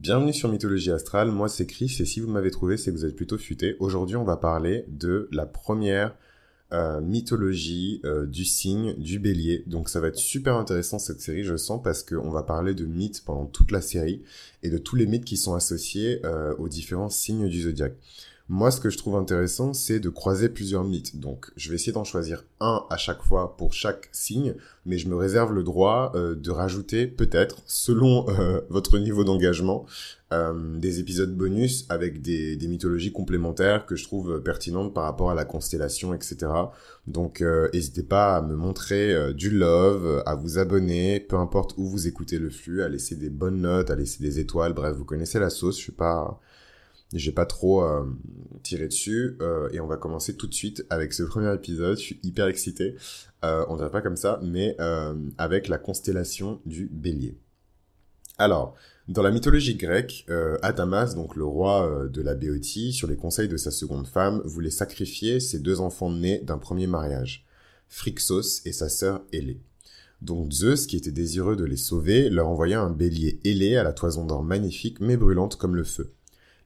Bienvenue sur Mythologie Astrale, moi c'est Chris et si vous m'avez trouvé c'est que vous êtes plutôt futé. Aujourd'hui on va parler de la première euh, mythologie euh, du signe du bélier. Donc ça va être super intéressant cette série je sens parce qu'on va parler de mythes pendant toute la série et de tous les mythes qui sont associés euh, aux différents signes du zodiaque. Moi, ce que je trouve intéressant, c'est de croiser plusieurs mythes. Donc, je vais essayer d'en choisir un à chaque fois pour chaque signe, mais je me réserve le droit euh, de rajouter peut-être, selon euh, votre niveau d'engagement, euh, des épisodes bonus avec des, mythologies complémentaires que je trouve pertinentes par rapport à la constellation, etc. Donc, n'hésitez pas à me montrer du love, à vous abonner, peu importe où vous écoutez le flux, à laisser des bonnes notes, à laisser des étoiles. Bref, vous connaissez la sauce. Je suis pas j'ai pas trop euh, tiré dessus euh, et on va commencer tout de suite avec ce premier épisode. Je suis hyper excité. Euh, on dirait pas comme ça, mais avec la constellation du Bélier. Alors, dans la mythologie grecque, Adamas, donc le roi de la Béotie, sur les conseils de sa seconde femme, voulait sacrifier ses deux enfants nés d'un premier mariage, Phrixos et sa sœur Hélé. Donc Zeus, qui était désireux de les sauver, leur envoya un bélier ailé à la toison d'or magnifique mais brûlante comme le feu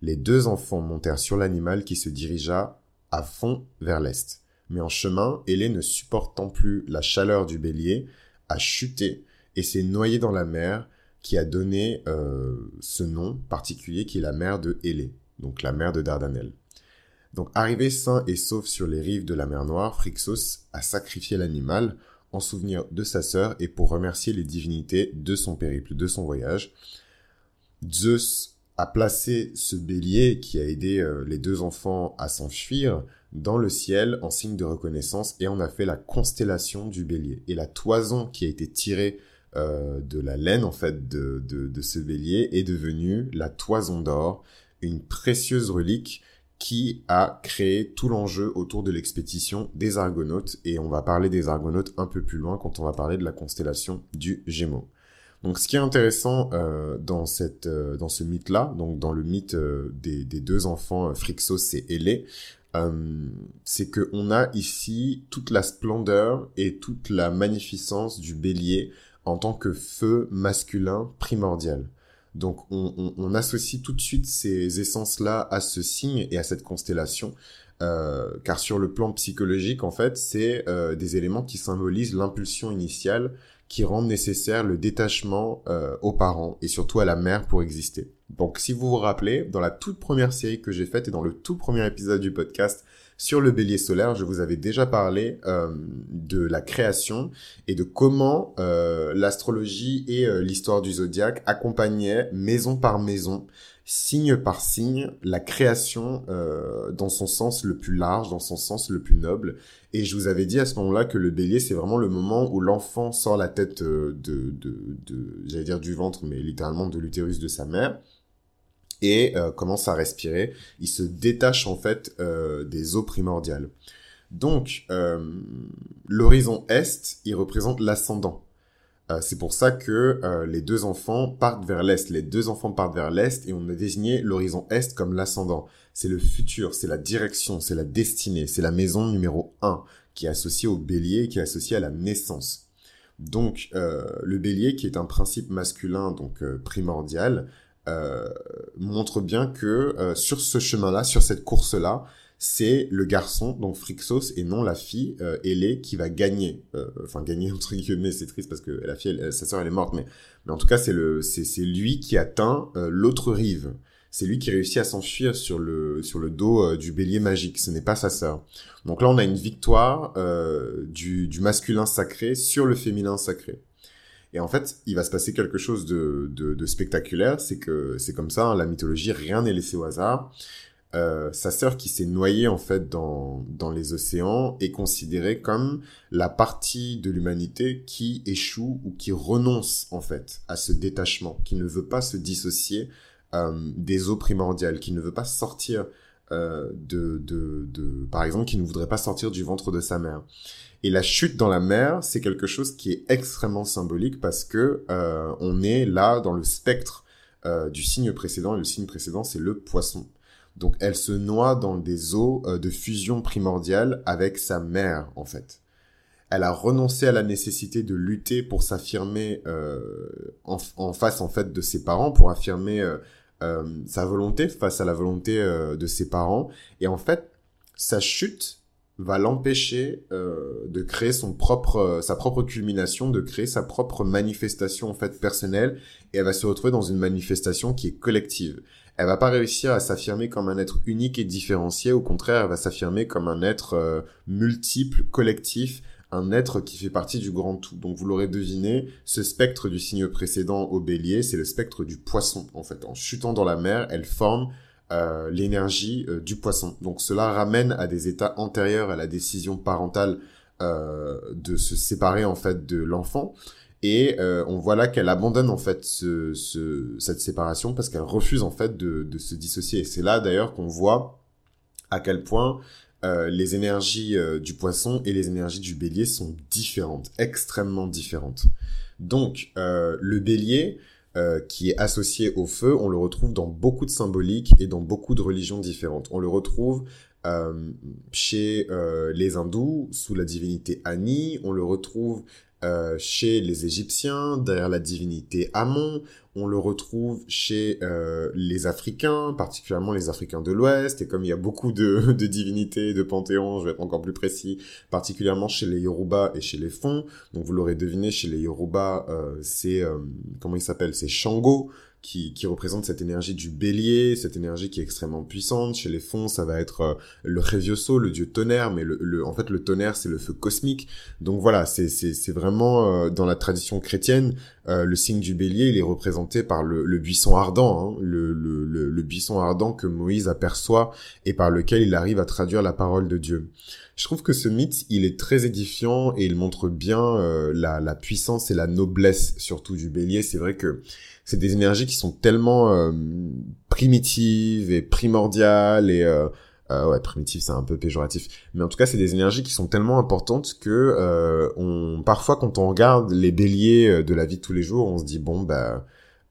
les deux enfants montèrent sur l'animal qui se dirigea à fond vers l'est. Mais en chemin, Hélé ne supportant plus la chaleur du bélier, a chuté et s'est noyé dans la mer qui a donné euh, ce nom particulier qui est la mer de Hélé, donc la mer de Dardanelles. Donc arrivé sain et sauf sur les rives de la mer Noire, Phrixos a sacrifié l'animal en souvenir de sa sœur et pour remercier les divinités de son périple, de son voyage. Zeus a placé ce bélier qui a aidé euh, les deux enfants à s'enfuir dans le ciel en signe de reconnaissance et on a fait la constellation du bélier. Et la toison qui a été tirée euh, de la laine en fait de, ce bélier est devenue la toison d'or, une précieuse relique qui a créé tout l'enjeu autour de l'expédition des Argonautes et on va parler des Argonautes un peu plus loin quand on va parler de la constellation du Gémeaux. Donc, ce qui est intéressant euh, dans cette euh, dans ce mythe-là, donc dans le mythe euh, des, deux enfants Phrixos et Hélé, c'est que on a ici toute la splendeur et toute la magnificence du Bélier en tant que feu masculin primordial. Donc, on, on, on associe tout de suite ces essences-là à ce signe et à cette constellation. car sur le plan psychologique, en fait, c'est des éléments qui symbolisent l'impulsion initiale qui rendent nécessaire le détachement euh, aux parents et surtout à la mère pour exister. Donc si vous vous rappelez, dans la toute première série que j'ai faite et dans le tout premier épisode du podcast sur le bélier solaire, je vous avais déjà parlé euh, de la création et de comment euh, l'astrologie et l'histoire du zodiaque accompagnaient maison par maison signe par signe, la création euh, dans son sens le plus large, dans son sens le plus noble. Et je vous avais dit à ce moment-là que le bélier, c'est vraiment le moment où l'enfant sort la tête euh, de, de, de j'allais dire du ventre, mais littéralement de l'utérus de sa mère et euh, commence à respirer. Il se détache en fait euh, des eaux primordiales. Donc, l'horizon est, il représente l'ascendant. Euh, c'est pour ça que euh, les deux enfants partent vers l'est. Les deux enfants partent vers l'est et on a désigné l'horizon est comme l'ascendant. C'est le futur, c'est la direction, c'est la destinée, c'est la maison numéro 1 qui est associée au bélier, qui est associée à la naissance. Donc euh, le bélier, qui est un principe masculin donc primordial, montre bien que sur ce chemin-là, sur cette course-là, c'est le garçon, donc Phrixos, et non la fille, euh, qui va gagner. Euh, enfin, gagner, entre guillemets, c'est triste parce que la fille, sa sœur, elle est morte, mais, mais en tout cas, c'est le, c'est, c'est lui qui atteint euh, l'autre rive. C'est lui qui réussit à s'enfuir sur le, sur le dos euh, du bélier magique. Ce n'est pas sa sœur. Donc là, on a une victoire du, du masculin sacré sur le féminin sacré. Et en fait, il va se passer quelque chose de, de, de spectaculaire, c'est que c'est comme ça, hein, la mythologie, rien n'est laissé au hasard. Euh, sa sœur qui s'est noyée en fait dans, dans les océans est considérée comme la partie de l'humanité qui échoue ou qui renonce en fait à ce détachement, qui ne veut pas se dissocier euh, des eaux primordiales, qui ne veut pas sortir euh, de, de, de, par exemple, qui ne voudrait pas sortir du ventre de sa mère. Et la chute dans la mer, c'est quelque chose qui est extrêmement symbolique parce que on est là dans le spectre du signe précédent. Et le signe précédent, c'est le poisson. Donc elle se noie dans des eaux euh, de fusion primordiale avec sa mère en fait. Elle a renoncé à la nécessité de lutter pour s'affirmer euh, en, face en fait de ses parents, pour affirmer sa volonté face à la volonté de ses parents. Et en fait, sa chute va l'empêcher euh, de créer son propre euh, sa propre culmination de créer sa propre manifestation en fait personnelle et elle va se retrouver dans une manifestation qui est collective elle va pas réussir à s'affirmer comme un être unique et différencié au contraire elle va s'affirmer comme un être euh, multiple collectif un être qui fait partie du grand tout. Donc vous l'aurez deviné, ce spectre du signe précédent au bélier, c'est le spectre du poisson. En fait, en chutant dans la mer, elle forme euh, l'énergie euh, du poisson. Donc cela ramène à des états antérieurs à la décision parentale euh, de se séparer en fait de l'enfant. Et on voit là qu'elle abandonne en fait ce, ce, cette séparation parce qu'elle refuse en fait de, de se dissocier. Et c'est là d'ailleurs qu'on voit à quel point les énergies du poisson et les énergies du bélier sont différentes, extrêmement différentes. Donc le bélier, euh, qui est associé au feu, on le retrouve dans beaucoup de symboliques et dans beaucoup de religions différentes. On le retrouve euh, chez euh, les hindous sous la divinité Ani, on le retrouve chez les Égyptiens, derrière la divinité Amon. On le retrouve chez euh, les Africains, particulièrement les Africains de l'Ouest. Et comme il y a beaucoup de, de divinités, de panthéons, je vais être encore plus précis, particulièrement chez les Yoruba et chez les Fonds. Donc vous l'aurez deviné, chez les Yoruba, euh, c'est comment il s'appelle C'est Shango qui, qui représente cette énergie du bélier, cette énergie qui est extrêmement puissante. Chez les fonds, ça va être euh, le Revioso, le dieu tonnerre, mais le, le, en fait, le tonnerre, c'est le feu cosmique. Donc voilà, c'est vraiment, euh, dans la tradition chrétienne, euh, le signe du bélier, il est représenté par le, buisson ardent, hein, le, buisson ardent que Moïse aperçoit et par lequel il arrive à traduire la parole de Dieu. Je trouve que ce mythe, il est très édifiant et il montre bien la, la puissance et la noblesse surtout du bélier. C'est vrai que c'est des énergies qui sont tellement euh, primitives et primordiales et euh, euh, ouais primitif c'est un peu péjoratif mais en tout cas c'est des énergies qui sont tellement importantes que euh, on parfois quand on regarde les béliers euh, de la vie de tous les jours on se dit bon bah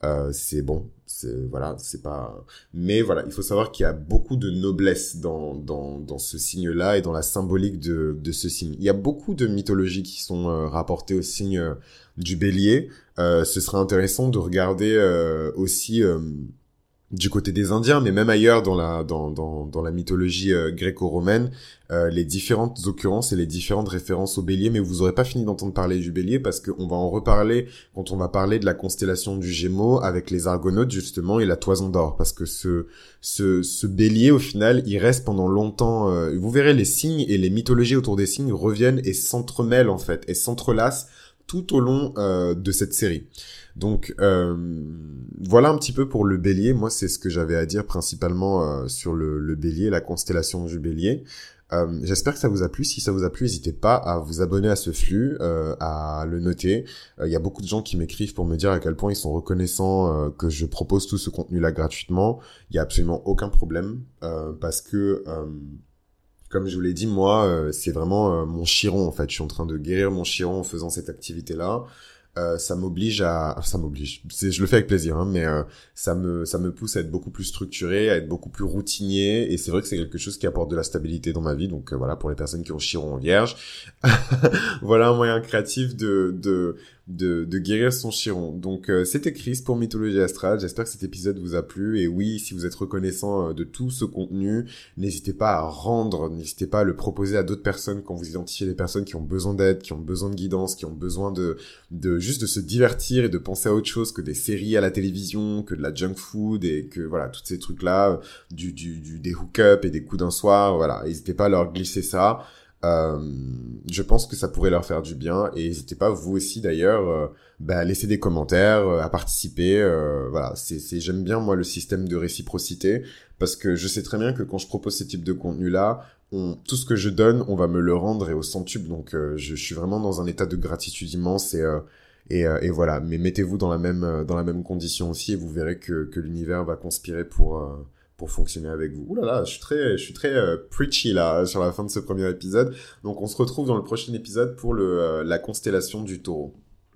euh, c'est bon c'est voilà c'est pas mais voilà il faut savoir qu'il y a beaucoup de noblesse dans dans dans ce signe là et dans la symbolique de de ce signe. Il y a beaucoup de mythologies qui sont euh, rapportées au signe du bélier. Euh, ce serait intéressant de regarder euh, aussi euh, du côté des Indiens, mais même ailleurs dans la dans dans, dans la mythologie gréco-romaine, les différentes occurrences et les différentes références au bélier. Mais vous aurez pas fini d'entendre parler du bélier parce qu'on va en reparler quand on va parler de la constellation du Gémeaux avec les Argonautes justement et la Toison d'or, parce que ce ce ce bélier au final, il reste pendant longtemps. vous verrez les signes et les mythologies autour des signes reviennent et s'entremêlent en fait et s'entrelacent tout au long euh, de cette série. Donc euh, voilà un petit peu pour le bélier. Moi, c'est ce que j'avais à dire principalement euh, sur le, le, bélier, la constellation du bélier. J'espère que ça vous a plu. Si ça vous a plu, n'hésitez pas à vous abonner à ce flux, à le noter. Il y a beaucoup de gens qui m'écrivent pour me dire à quel point ils sont reconnaissants que je propose tout ce contenu-là gratuitement. Il y a absolument aucun problème parce que comme je vous l'ai dit, moi, euh, c'est vraiment euh, mon chiron en fait. Je suis en train de guérir mon chiron en faisant cette activité-là. Euh, ça m'oblige à, ça m'oblige. je le fais avec plaisir, hein, mais ça me, ça me pousse à être beaucoup plus structuré, à être beaucoup plus routinier. Et c'est vrai que c'est quelque chose qui apporte de la stabilité dans ma vie. Donc voilà, pour les personnes qui ont chiron en vierge, voilà un moyen créatif de, de, de, de guérir son chiron. Donc euh, c'était Chris pour Mythologie Astrale. J'espère que cet épisode vous a plu. Et oui, si vous êtes reconnaissant euh, de tout ce contenu, n'hésitez pas à rendre, n'hésitez pas à le proposer à d'autres personnes quand vous identifiez des personnes qui ont besoin d'aide, qui ont besoin de guidance, qui ont besoin de, de juste de se divertir et de penser à autre chose que des séries à la télévision, que de la junk food et que voilà, tous ces trucs-là, du, du, du, des hook-up et des coups d'un soir. Voilà, n'hésitez pas à leur glisser ça. Euh, je pense que ça pourrait leur faire du bien et n'hésitez pas vous aussi d'ailleurs euh, bah, laisser des commentaires, euh, à participer. voilà, c'est j'aime bien moi le système de réciprocité parce que je sais très bien que quand je propose ce type de contenu là, on, tout ce que je donne, on va me le rendre et au centuple. Donc je, je, suis vraiment dans un état de gratitude immense et et, et voilà. Mais mettez-vous dans la même dans la même condition aussi et vous verrez que que l'univers va conspirer pour fonctionner avec vous. Ouh là là, je suis très, je suis très euh, preachy là sur la fin de ce premier épisode. Donc on se retrouve dans le prochain épisode pour le, euh, la constellation du taureau.